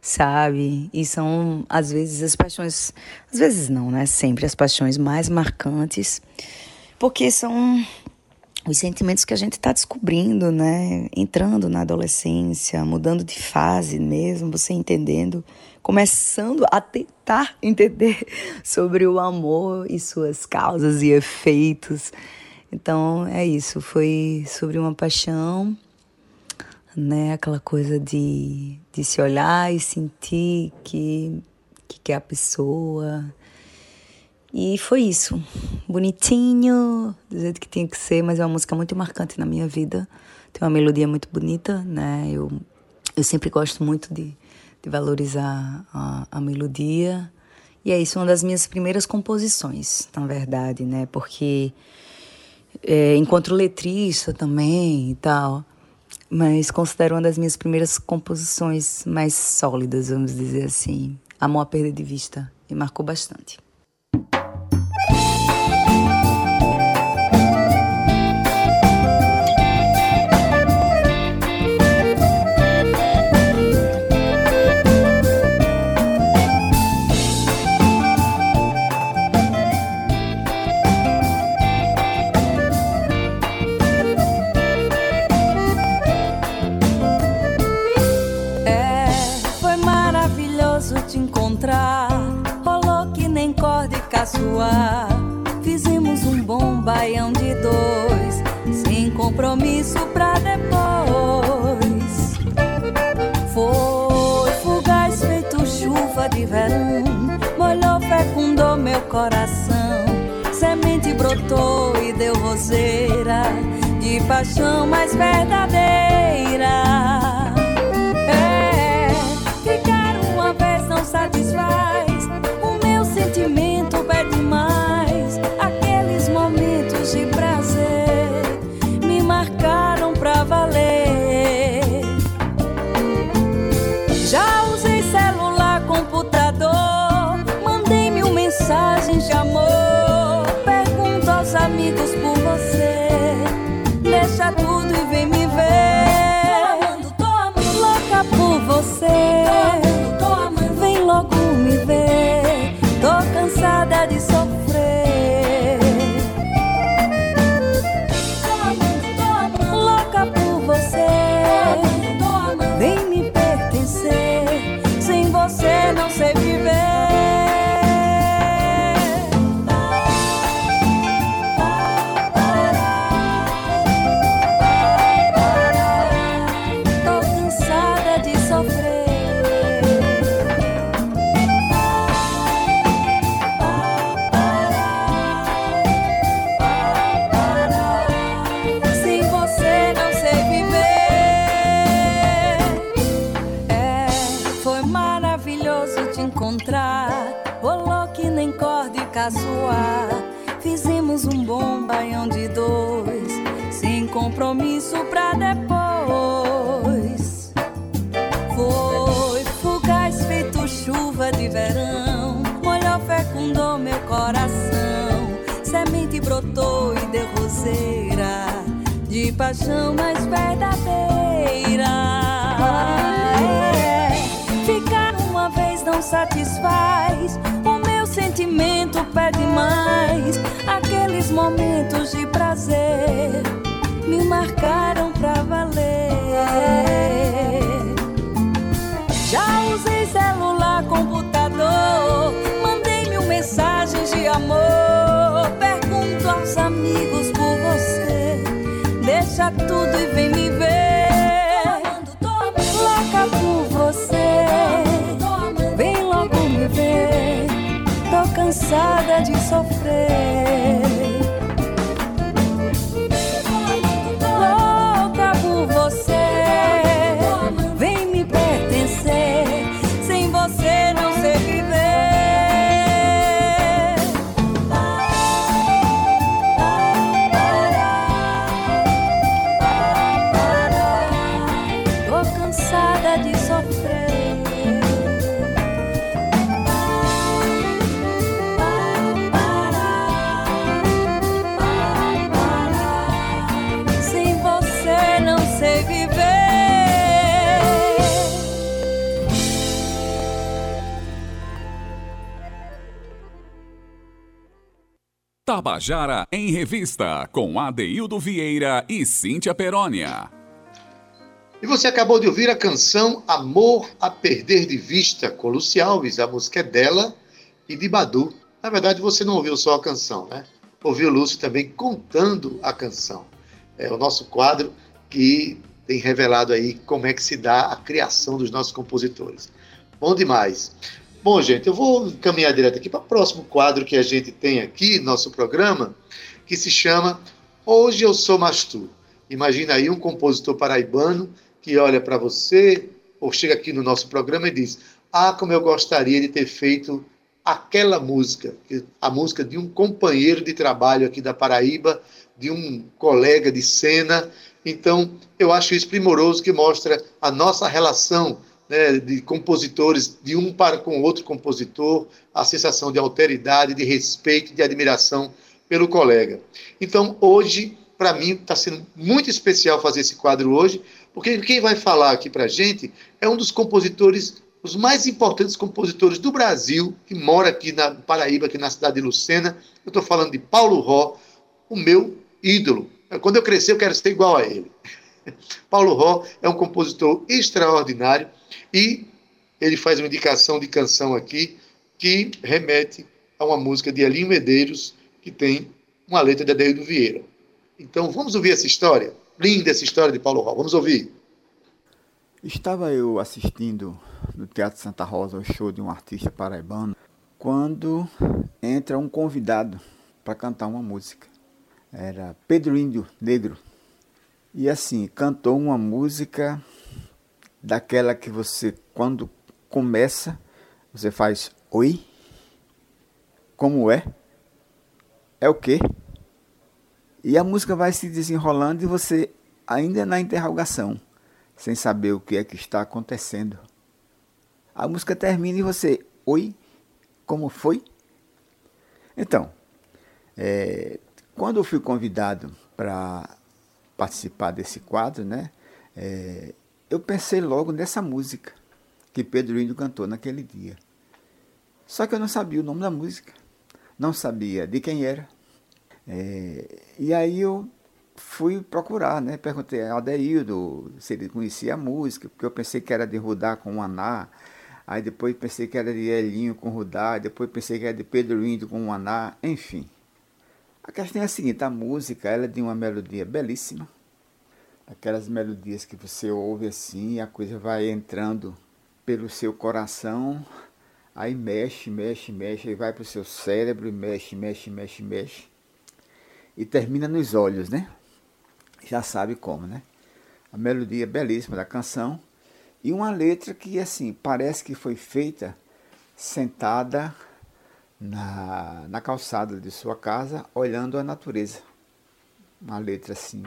sabe? E são, às vezes, as paixões, às vezes não, né? Sempre as paixões mais marcantes, porque são os sentimentos que a gente está descobrindo, né? Entrando na adolescência, mudando de fase mesmo, você entendendo, começando a tentar entender sobre o amor e suas causas e efeitos. Então é isso, foi sobre uma paixão, né? Aquela coisa de, de se olhar e sentir que, que quer a pessoa. E foi isso. Bonitinho, do jeito que tinha que ser, mas é uma música muito marcante na minha vida. Tem uma melodia muito bonita, né? Eu, eu sempre gosto muito de, de valorizar a, a melodia. E é isso, uma das minhas primeiras composições, na verdade, né? Porque é, encontro letrista também e tal, mas considero uma das minhas primeiras composições mais sólidas, vamos dizer assim. Amor a perda de vista, me marcou bastante. coração. Semente brotou e deu roseira de paixão mais verdadeira. Tabajara em Revista, com Adeildo Vieira e Cíntia Perónia. E você acabou de ouvir a canção Amor a Perder de Vista, com Luci Alves. A música é dela e de Badu. Na verdade, você não ouviu só a canção, né? Ouviu Lúcio também contando a canção. É o nosso quadro que tem revelado aí como é que se dá a criação dos nossos compositores. Bom demais. Bom, gente, eu vou caminhar direto aqui para o próximo quadro que a gente tem aqui, nosso programa, que se chama Hoje Eu Sou Mastu. Imagina aí um compositor paraibano que olha para você, ou chega aqui no nosso programa e diz: Ah, como eu gostaria de ter feito aquela música, a música de um companheiro de trabalho aqui da Paraíba, de um colega de cena. Então, eu acho isso primoroso que mostra a nossa relação né, de compositores, de um para com outro compositor, a sensação de alteridade, de respeito, de admiração pelo colega. Então, hoje, para mim, está sendo muito especial fazer esse quadro hoje, porque quem vai falar aqui para a gente é um dos compositores, os mais importantes compositores do Brasil, que mora aqui na Paraíba, aqui na cidade de Lucena. Eu estou falando de Paulo Ró, o meu ídolo. Quando eu crescer, eu quero ser igual a ele. Paulo Ró é um compositor extraordinário e ele faz uma indicação de canção aqui que remete a uma música de Elinho Medeiros, que tem uma letra de Adeildo Vieira. Então, vamos ouvir essa história? Linda essa história de Paulo Ró. Vamos ouvir. Estava eu assistindo no Teatro Santa Rosa o show de um artista paraibano quando entra um convidado para cantar uma música. Era Pedro Índio Negro. E assim, cantou uma música daquela que você, quando começa, você faz oi? Como é? É o quê? E a música vai se desenrolando e você ainda na interrogação, sem saber o que é que está acontecendo. A música termina e você, oi, como foi? Então, é, quando eu fui convidado para participar desse quadro, né, é, eu pensei logo nessa música que Pedro Índio cantou naquele dia. Só que eu não sabia o nome da música, não sabia de quem era. É, e aí eu fui procurar, né? Perguntei ao Adeildo se ele conhecia a música, porque eu pensei que era de Rudá com o Aná. Aí depois pensei que era de Elinho com Rudá, depois pensei que era de Pedro Índio com o Aná, enfim. A questão é a seguinte, a música ela é de uma melodia belíssima, aquelas melodias que você ouve assim a coisa vai entrando pelo seu coração, aí mexe, mexe, mexe, aí vai para o seu cérebro, mexe, mexe, mexe, mexe, e termina nos olhos, né? Já sabe como, né? A melodia belíssima da canção e uma letra que, assim, parece que foi feita sentada na, na calçada de sua casa, olhando a natureza. Uma letra assim,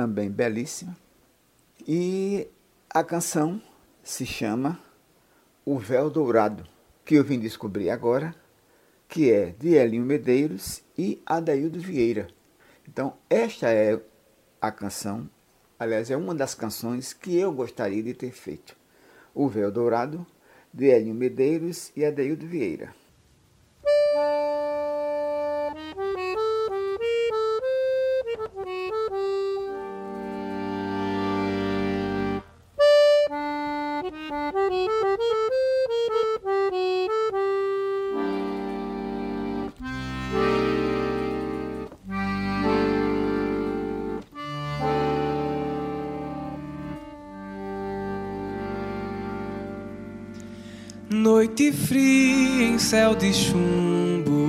também belíssima. E a canção se chama O Véu Dourado, que eu vim descobrir agora, que é de Elinho Medeiros e Adaildo Vieira. Então, esta é a canção, aliás, é uma das canções que eu gostaria de ter feito. O Véu Dourado, de Elinho Medeiros e Adaildo Vieira. Noite fria em céu de chumbo,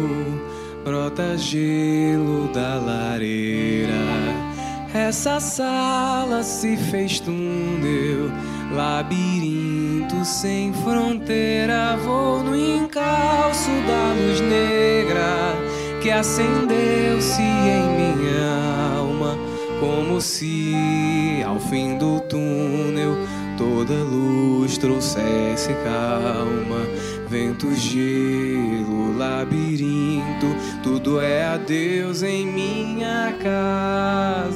brota gelo da lareira. Essa sala se fez túnel, labirinto sem fronteira. Vou no encalço da luz negra que acendeu-se em minha alma, como se ao fim do túnel toda luz trouxesse calma, vento, gelo, labirinto, tudo é a Deus em minha casa.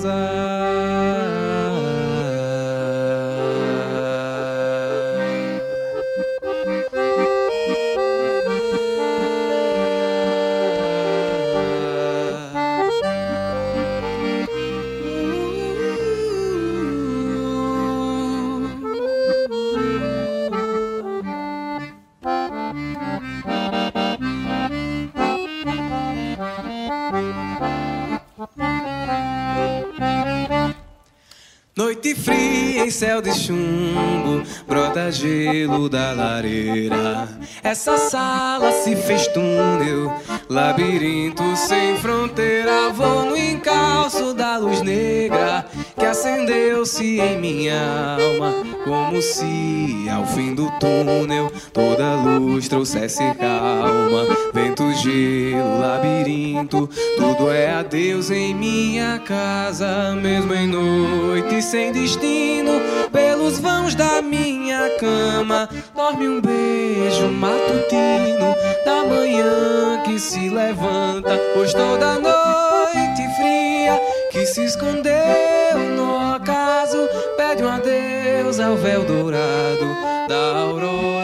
Fria em céu de chumbo, brota gelo da lareira. Essa sala se fez túnel, labirinto sem fronteira. Vou no encalço da luz negra que acendeu-se em minha alma, como se ao fim do túnel toda luz trouxesse calma. Vento, gelo, labirinto, tudo é a Deus em minha casa, mesmo em noite sem destino, pelos vãos da minha cama, dorme um beijo matutino da manhã que se levanta, pois toda noite fria que se escondeu no ocaso pede um adeus ao véu dourado da aurora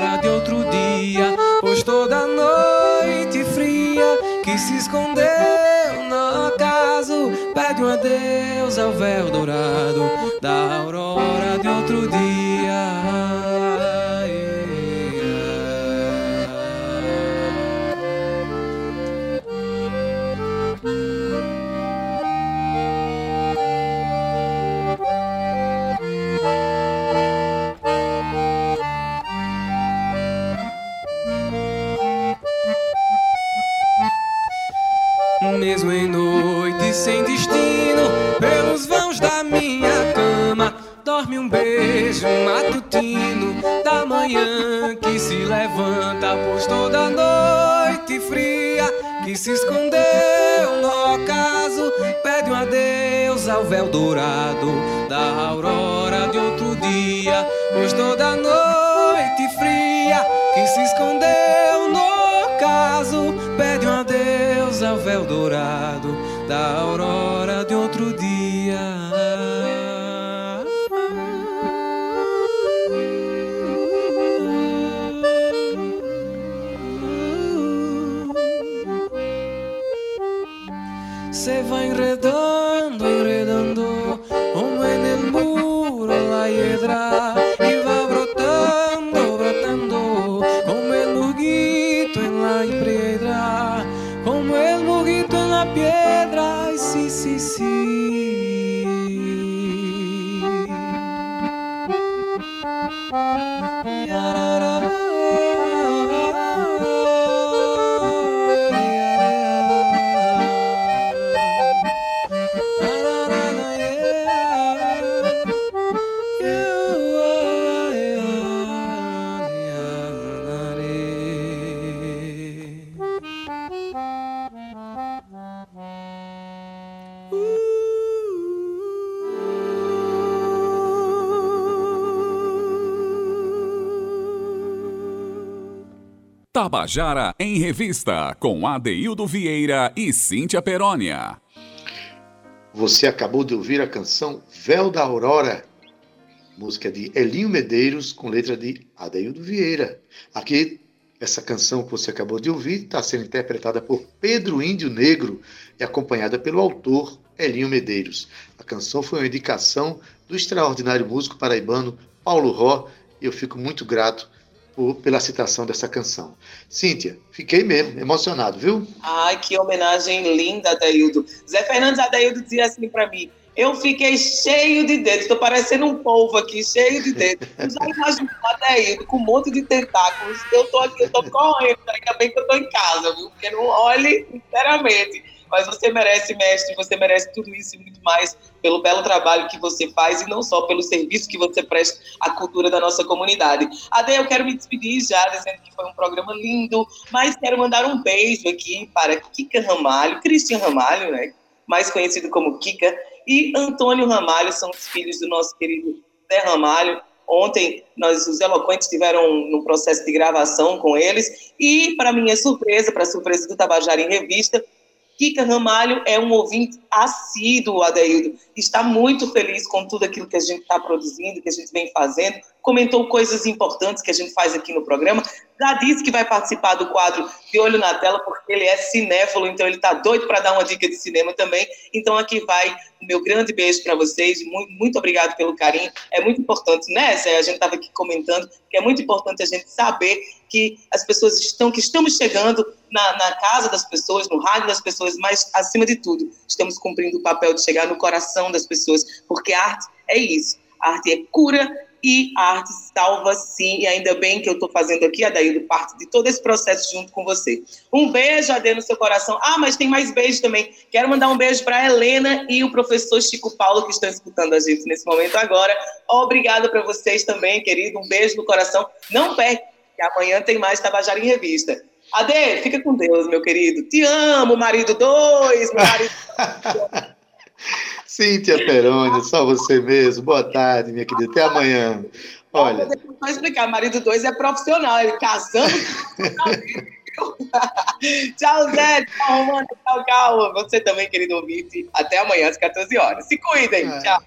véu dourado da aurora de outro dia. Mesmo em noite sem destino, Pois toda noite fria que se escondeu no ocaso pede um adeus ao véu dourado da aurora de outro dia. Pois toda noite fria que se escondeu no ocaso pede um adeus ao véu dourado da aurora Tabajara em Revista, com Adeildo Vieira e Cíntia Perónia. Você acabou de ouvir a canção Véu da Aurora, música de Elinho Medeiros, com letra de Adeildo Vieira. Aqui, essa canção que você acabou de ouvir está sendo interpretada por Pedro Índio Negro e acompanhada pelo autor Elinho Medeiros. A canção foi uma indicação do extraordinário músico paraibano Paulo Ró e eu fico muito grato por, pela citação dessa canção. Cíntia, fiquei mesmo emocionado, viu? Ai, que homenagem linda, Adaildo. Zé Fernandes Adaildo dizia assim para mim: eu fiquei cheio de dedos, estou parecendo um polvo aqui, cheio de dedos. Já imagino o Adaildo com um monte de tentáculos. Eu tô aqui, eu tô correndo, ainda bem que eu tô em casa, viu? Porque não olhe, sinceramente. Mas você merece, mestre, você merece tudo isso e muito mais pelo belo trabalho que você faz e não só pelo serviço que você presta à cultura da nossa comunidade. Ade, eu quero me despedir já, dizendo que foi um programa lindo, mas quero mandar um beijo aqui para Kika Ramalho, Cristian Ramalho, né? mais conhecido como Kika, e Antônio Ramalho, são os filhos do nosso querido Zé Ramalho. Ontem, nós, os eloquentes, tiveram um processo de gravação com eles, e, para minha surpresa, para surpresa do Tabajara em Revista, Kika Ramalho é um ouvinte assíduo, Adeildo. Está muito feliz com tudo aquilo que a gente está produzindo, que a gente vem fazendo. Comentou coisas importantes que a gente faz aqui no programa. Já disse que vai participar do quadro De Olho na Tela, porque ele é cinéfilo, então ele está doido para dar uma dica de cinema também. Então aqui vai o meu grande beijo para vocês. Muito, muito obrigado pelo carinho. É muito importante, né, Zé? A gente estava aqui comentando que é muito importante a gente saber que as pessoas estão, que estamos chegando na, na, casa das pessoas, no rádio das pessoas, mas acima de tudo, estamos cumprindo o papel de chegar no coração das pessoas, porque a arte é isso. A arte é cura e a arte salva sim, e ainda bem que eu estou fazendo aqui, Adaildo, parte de todo esse processo junto com você. Um beijo, Ade, no seu coração. Ah, mas tem mais beijo também. Quero mandar um beijo para Helena e o professor Chico Paulo, que estão escutando a gente nesse momento agora. Obrigada para vocês também, querido. Um beijo no coração. Não perca, que amanhã tem mais Tabajara em Revista. Ade, fica com Deus, meu querido. Te amo, marido dois, marido. Cíntia Peroni, só você mesmo. Boa tarde, minha querida. Até amanhã. Olha. Vou explicar, marido dois é profissional, ele casando. tchau, Zé. Tchau, Romana. Tchau, Calma. Você também, querido ouvinte. Até amanhã, às 14 horas. Se cuidem. É. Tchau.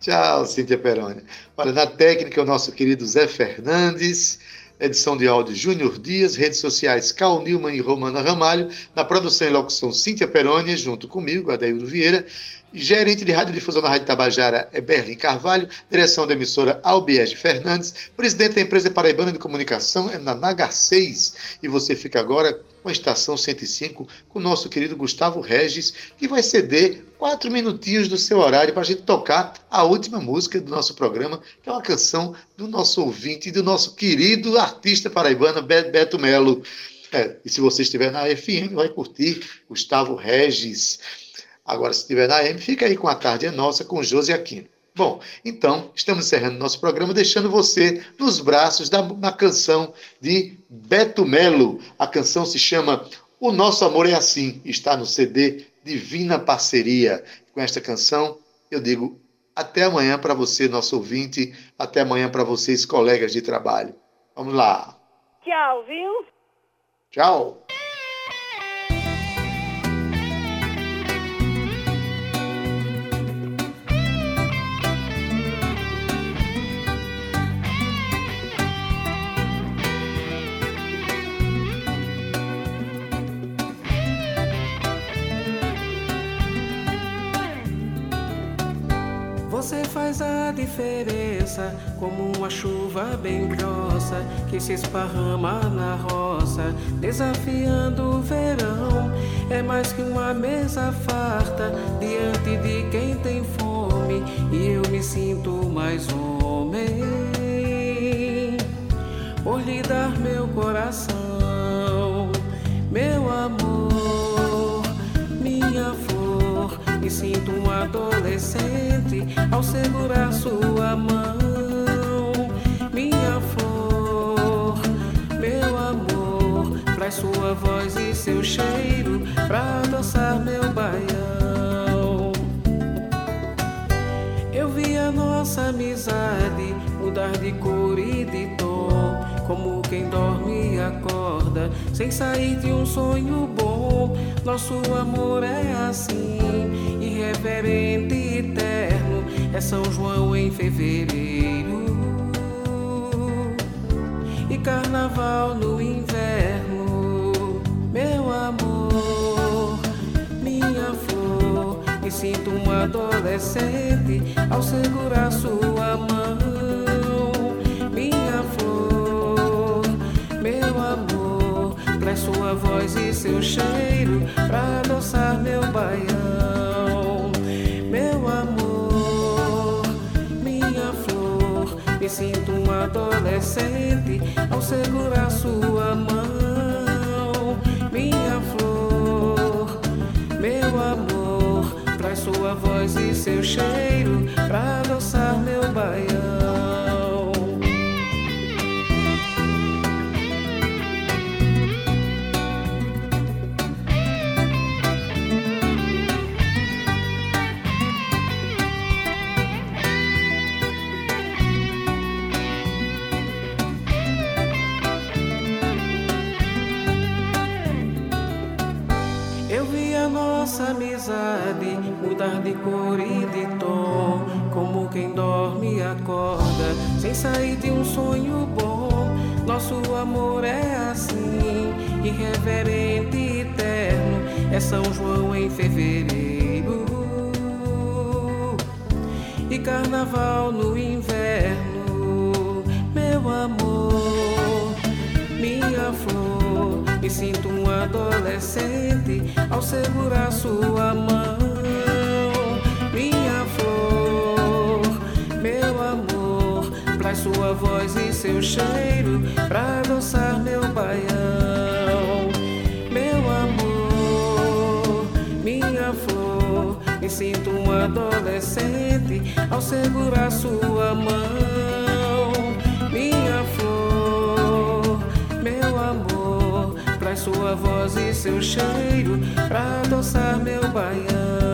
Tchau, Cíntia Peroni. Olha, na técnica, o nosso querido Zé Fernandes edição de áudio Júnior Dias, redes sociais Cal Nilman e Romana Ramalho, na produção e locução Cíntia Peroni, junto comigo, Adaildo Vieira, gerente de radiodifusão da Rádio Tabajara é Berlim Carvalho, direção da emissora Albiege Fernandes, presidente da empresa paraibana de comunicação é na Naga 6, e você fica agora com a estação 105 com o nosso querido Gustavo Regis, que vai ceder quatro minutinhos do seu horário para a gente tocar a última música do nosso programa, que é uma canção do nosso ouvinte e do nosso querido artista paraibano Beto Melo. É, e se você estiver na FM, vai curtir Gustavo Regis. Agora, se estiver na AM, fica aí com a tarde é nossa com Josi Aquino. Bom, então, estamos encerrando nosso programa, deixando você nos braços da canção de Beto Melo. A canção se chama O Nosso Amor é Assim, está no CD Divina Parceria. Com esta canção, eu digo até amanhã para você, nosso ouvinte, até amanhã para vocês, colegas de trabalho. Vamos lá. Tchau, viu? Tchau. Como uma chuva bem grossa que se esparrama na roça, desafiando o verão. É mais que uma mesa farta diante de quem tem fome, e eu me sinto mais homem por lhe dar meu coração, meu amor, Sinto um adolescente ao segurar sua mão, minha flor, meu amor. Traz sua voz e seu cheiro pra adoçar meu baião. Eu vi a nossa amizade mudar de cor e de tom, como quem dorme e acorda, sem sair de um sonho bom. Nosso amor é assim, irreverente e eterno. É São João em fevereiro e carnaval no inverno. Meu amor, minha flor, me sinto um adolescente ao segurar sua mão. Minha flor, meu amor, traz sua voz e seu cheiro pra adoçar meu baião. Segurar sua mão. Minha flor, meu amor, traz sua voz e seu cheiro cheiro pra adoçar meu baião. Meu amor, minha flor, me sinto um adolescente ao segurar sua mão. Minha flor, meu amor, traz sua voz e seu cheiro pra adoçar meu baião.